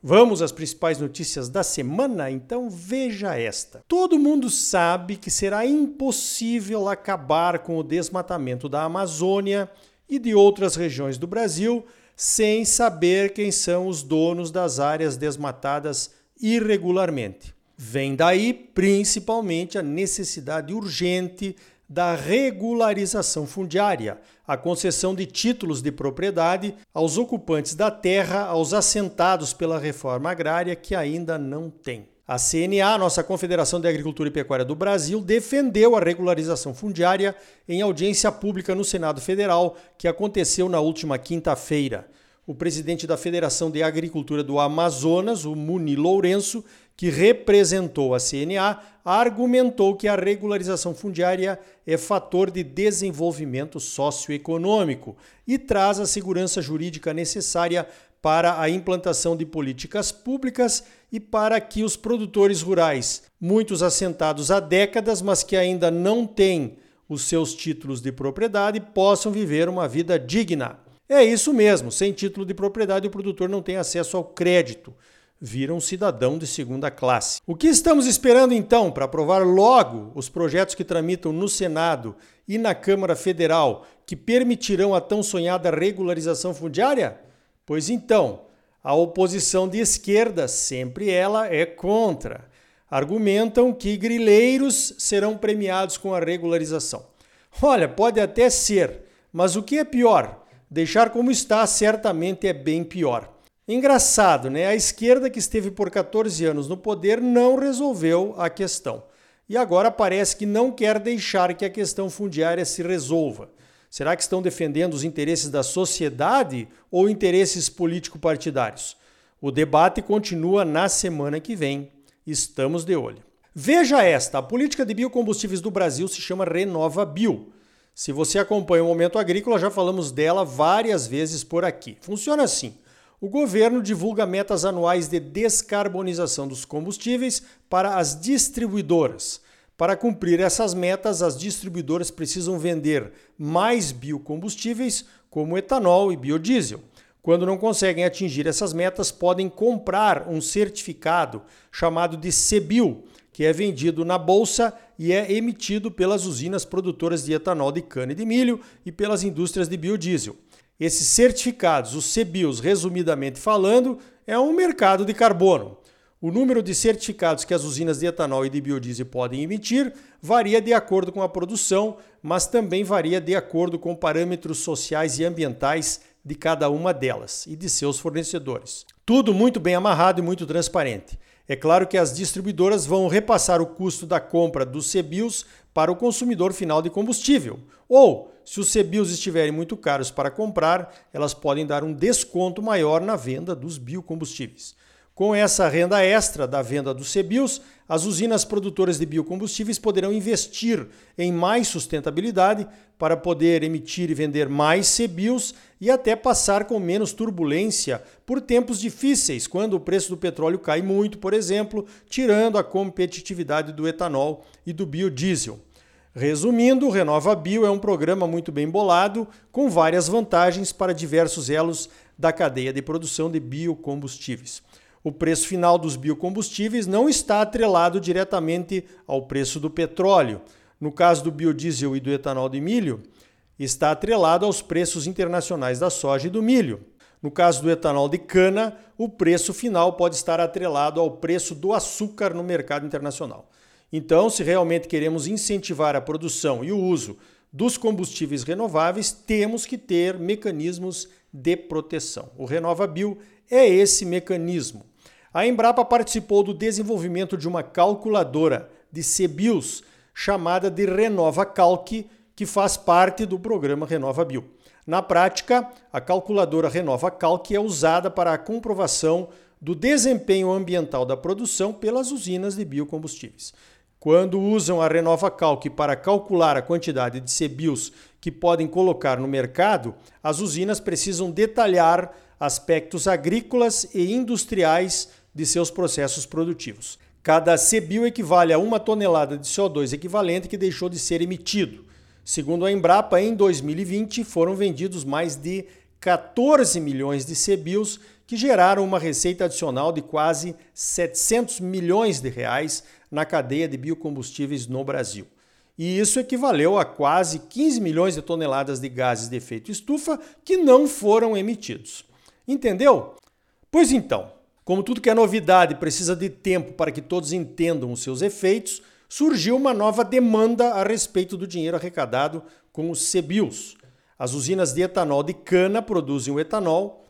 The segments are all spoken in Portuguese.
Vamos às principais notícias da semana? Então veja esta. Todo mundo sabe que será impossível acabar com o desmatamento da Amazônia e de outras regiões do Brasil sem saber quem são os donos das áreas desmatadas irregularmente. Vem daí principalmente a necessidade urgente da regularização fundiária, a concessão de títulos de propriedade aos ocupantes da terra, aos assentados pela reforma agrária que ainda não têm. A CNA, nossa Confederação de Agricultura e Pecuária do Brasil, defendeu a regularização fundiária em audiência pública no Senado Federal, que aconteceu na última quinta-feira. O presidente da Federação de Agricultura do Amazonas, o Muni Lourenço, que representou a CNA, argumentou que a regularização fundiária é fator de desenvolvimento socioeconômico e traz a segurança jurídica necessária para a implantação de políticas públicas e para que os produtores rurais, muitos assentados há décadas, mas que ainda não têm os seus títulos de propriedade, possam viver uma vida digna. É isso mesmo, sem título de propriedade o produtor não tem acesso ao crédito vira um cidadão de segunda classe. O que estamos esperando então para aprovar logo os projetos que tramitam no Senado e na Câmara Federal que permitirão a tão sonhada regularização fundiária? Pois então, a oposição de esquerda, sempre ela é contra. Argumentam que grileiros serão premiados com a regularização. Olha, pode até ser, mas o que é pior? Deixar como está certamente é bem pior. Engraçado, né? A esquerda que esteve por 14 anos no poder não resolveu a questão. E agora parece que não quer deixar que a questão fundiária se resolva. Será que estão defendendo os interesses da sociedade ou interesses político-partidários? O debate continua na semana que vem. Estamos de olho. Veja esta: a política de biocombustíveis do Brasil se chama Renova Bio. Se você acompanha o Momento Agrícola, já falamos dela várias vezes por aqui. Funciona assim. O governo divulga metas anuais de descarbonização dos combustíveis para as distribuidoras. Para cumprir essas metas, as distribuidoras precisam vender mais biocombustíveis, como etanol e biodiesel. Quando não conseguem atingir essas metas, podem comprar um certificado chamado de CBIO, que é vendido na bolsa e é emitido pelas usinas produtoras de etanol de cana e de milho e pelas indústrias de biodiesel. Esses certificados, os CBIOS, resumidamente falando, é um mercado de carbono. O número de certificados que as usinas de etanol e de biodiesel podem emitir varia de acordo com a produção, mas também varia de acordo com parâmetros sociais e ambientais de cada uma delas e de seus fornecedores. Tudo muito bem amarrado e muito transparente. É claro que as distribuidoras vão repassar o custo da compra dos CBIOS para o consumidor final de combustível. Ou, se os CBIOS estiverem muito caros para comprar, elas podem dar um desconto maior na venda dos biocombustíveis. Com essa renda extra da venda dos CBIOS, as usinas produtoras de biocombustíveis poderão investir em mais sustentabilidade para poder emitir e vender mais CBIOS e até passar com menos turbulência por tempos difíceis, quando o preço do petróleo cai muito, por exemplo, tirando a competitividade do etanol e do biodiesel. Resumindo, o Renova Bio é um programa muito bem bolado, com várias vantagens para diversos elos da cadeia de produção de biocombustíveis o preço final dos biocombustíveis não está atrelado diretamente ao preço do petróleo. No caso do biodiesel e do etanol de milho, está atrelado aos preços internacionais da soja e do milho. No caso do etanol de cana, o preço final pode estar atrelado ao preço do açúcar no mercado internacional. Então, se realmente queremos incentivar a produção e o uso dos combustíveis renováveis, temos que ter mecanismos de proteção. O Renova Bio é esse mecanismo. A Embrapa participou do desenvolvimento de uma calculadora de CBIOS chamada de Renova Calc, que faz parte do programa Renova Bio. Na prática, a calculadora Renova Calc é usada para a comprovação do desempenho ambiental da produção pelas usinas de biocombustíveis. Quando usam a Renova Calc para calcular a quantidade de CBIOS que podem colocar no mercado, as usinas precisam detalhar aspectos agrícolas e industriais de seus processos produtivos. Cada CBIO equivale a uma tonelada de CO2 equivalente que deixou de ser emitido. Segundo a Embrapa, em 2020 foram vendidos mais de 14 milhões de CBIOS que geraram uma receita adicional de quase 700 milhões de reais na cadeia de biocombustíveis no Brasil. E isso equivaleu a quase 15 milhões de toneladas de gases de efeito estufa que não foram emitidos. Entendeu? Pois então, como tudo que é novidade precisa de tempo para que todos entendam os seus efeitos, surgiu uma nova demanda a respeito do dinheiro arrecadado com os CBIOS. As usinas de etanol de cana produzem o etanol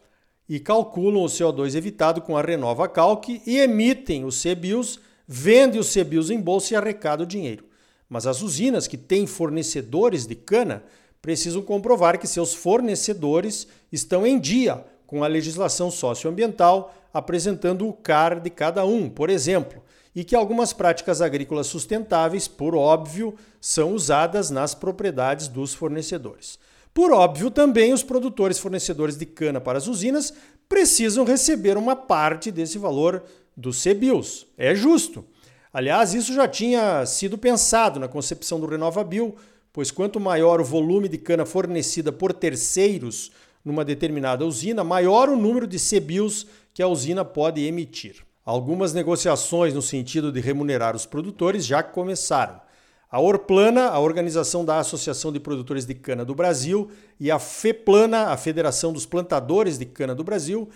e calculam o CO2 evitado com a Renova Calc e emitem os CBIOS vende os CBIOS em bolsa e arrecada o dinheiro. Mas as usinas que têm fornecedores de cana precisam comprovar que seus fornecedores estão em dia com a legislação socioambiental, apresentando o CAR de cada um, por exemplo, e que algumas práticas agrícolas sustentáveis, por óbvio, são usadas nas propriedades dos fornecedores. Por óbvio, também os produtores fornecedores de cana para as usinas precisam receber uma parte desse valor dos CBIOS. É justo. Aliás, isso já tinha sido pensado na concepção do RenovaBio, pois quanto maior o volume de cana fornecida por terceiros numa determinada usina, maior o número de CBIOS que a usina pode emitir. Algumas negociações no sentido de remunerar os produtores já começaram. A Orplana, a Organização da Associação de Produtores de Cana do Brasil, e a FEPLANA, a Federação dos Plantadores de Cana do Brasil,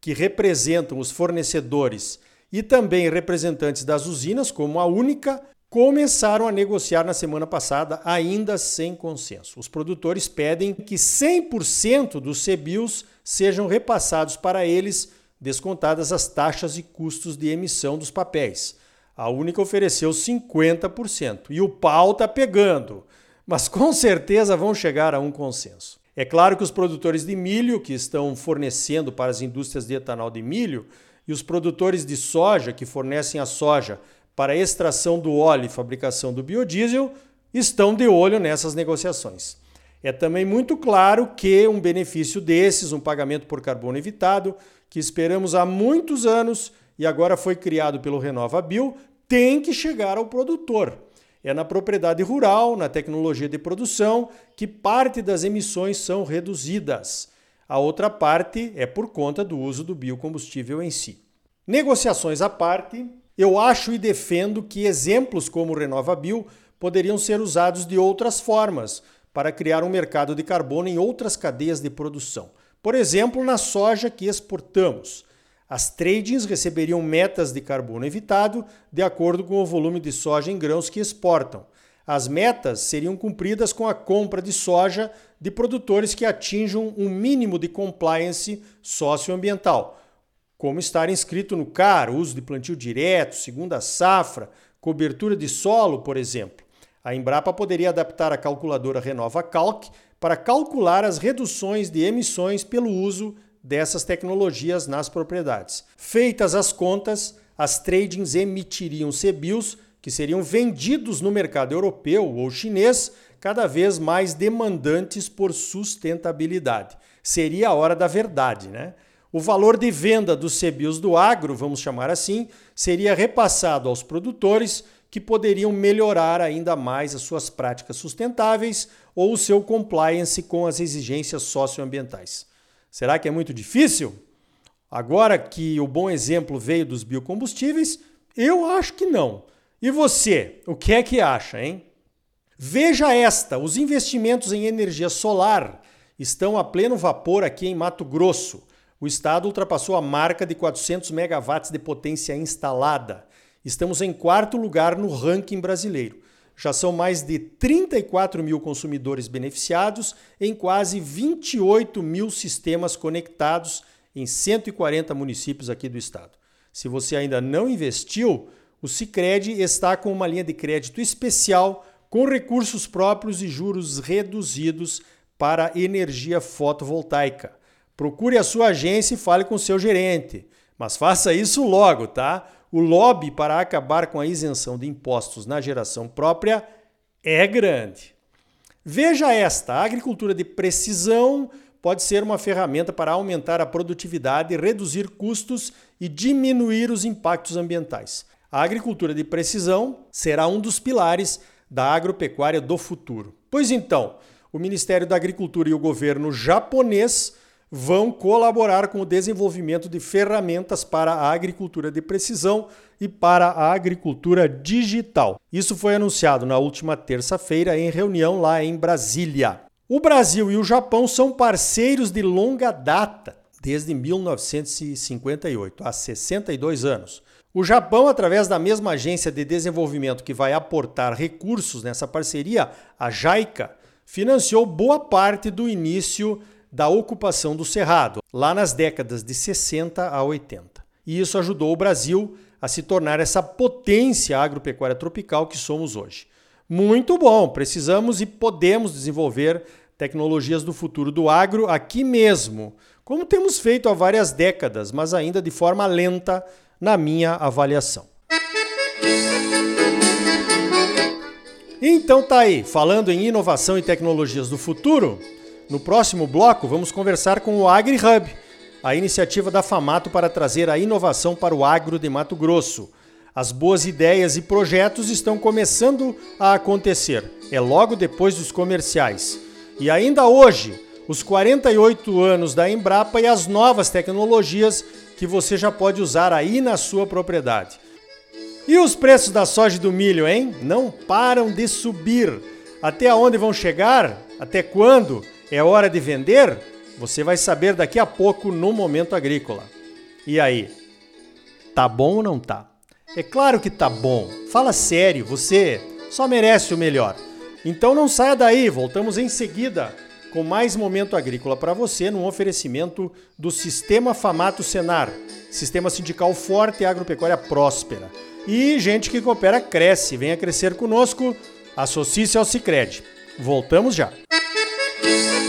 que representam os fornecedores e também representantes das usinas, como a única, começaram a negociar na semana passada, ainda sem consenso. Os produtores pedem que 100% dos CBIOS sejam repassados para eles, descontadas as taxas e custos de emissão dos papéis. A única ofereceu 50% e o pau está pegando, mas com certeza vão chegar a um consenso. É claro que os produtores de milho, que estão fornecendo para as indústrias de etanol de milho, e os produtores de soja, que fornecem a soja para a extração do óleo e fabricação do biodiesel, estão de olho nessas negociações. É também muito claro que um benefício desses, um pagamento por carbono evitado, que esperamos há muitos anos e agora foi criado pelo Renova Bio, tem que chegar ao produtor. É na propriedade rural, na tecnologia de produção, que parte das emissões são reduzidas. A outra parte é por conta do uso do biocombustível em si. Negociações à parte, eu acho e defendo que exemplos como o Renova Bio poderiam ser usados de outras formas para criar um mercado de carbono em outras cadeias de produção. Por exemplo, na soja que exportamos. As tradings receberiam metas de carbono evitado de acordo com o volume de soja em grãos que exportam. As metas seriam cumpridas com a compra de soja de produtores que atinjam um mínimo de compliance socioambiental, como estar inscrito no CAR, uso de plantio direto, segunda safra, cobertura de solo, por exemplo. A Embrapa poderia adaptar a calculadora Renova Calc para calcular as reduções de emissões pelo uso dessas tecnologias nas propriedades. Feitas as contas, as tradings emitiriam CBIOS que seriam vendidos no mercado europeu ou chinês, cada vez mais demandantes por sustentabilidade. Seria a hora da verdade, né? O valor de venda dos CBIOS do agro, vamos chamar assim, seria repassado aos produtores que poderiam melhorar ainda mais as suas práticas sustentáveis ou o seu compliance com as exigências socioambientais. Será que é muito difícil? Agora que o bom exemplo veio dos biocombustíveis, eu acho que não. E você, o que é que acha, hein? Veja esta: os investimentos em energia solar estão a pleno vapor aqui em Mato Grosso. O estado ultrapassou a marca de 400 megawatts de potência instalada. Estamos em quarto lugar no ranking brasileiro. Já são mais de 34 mil consumidores beneficiados em quase 28 mil sistemas conectados em 140 municípios aqui do estado. Se você ainda não investiu, o Sicredi está com uma linha de crédito especial com recursos próprios e juros reduzidos para energia fotovoltaica. Procure a sua agência e fale com seu gerente. Mas faça isso logo, tá? O lobby para acabar com a isenção de impostos na geração própria é grande. Veja esta: a agricultura de precisão pode ser uma ferramenta para aumentar a produtividade, reduzir custos e diminuir os impactos ambientais. A agricultura de precisão será um dos pilares da agropecuária do futuro. Pois então, o Ministério da Agricultura e o governo japonês vão colaborar com o desenvolvimento de ferramentas para a agricultura de precisão e para a agricultura digital. Isso foi anunciado na última terça-feira em reunião lá em Brasília. O Brasil e o Japão são parceiros de longa data, desde 1958, há 62 anos. O Japão, através da mesma agência de desenvolvimento que vai aportar recursos nessa parceria, a JICA, financiou boa parte do início da ocupação do Cerrado, lá nas décadas de 60 a 80. E isso ajudou o Brasil a se tornar essa potência agropecuária tropical que somos hoje. Muito bom, precisamos e podemos desenvolver tecnologias do futuro do agro aqui mesmo, como temos feito há várias décadas, mas ainda de forma lenta, na minha avaliação. Então tá aí, falando em inovação e tecnologias do futuro, no próximo bloco, vamos conversar com o AgriHub, a iniciativa da Famato para trazer a inovação para o agro de Mato Grosso. As boas ideias e projetos estão começando a acontecer. É logo depois dos comerciais. E ainda hoje, os 48 anos da Embrapa e as novas tecnologias que você já pode usar aí na sua propriedade. E os preços da soja e do milho, hein? Não param de subir. Até onde vão chegar? Até quando? É hora de vender? Você vai saber daqui a pouco no Momento Agrícola. E aí? Tá bom ou não tá? É claro que tá bom. Fala sério, você só merece o melhor. Então não saia daí, voltamos em seguida com mais Momento Agrícola para você num oferecimento do Sistema Famato Senar, Sistema Sindical Forte e Agropecuária Próspera. E gente que coopera cresce, venha crescer conosco, associe-se ao Cicred. Voltamos já. Música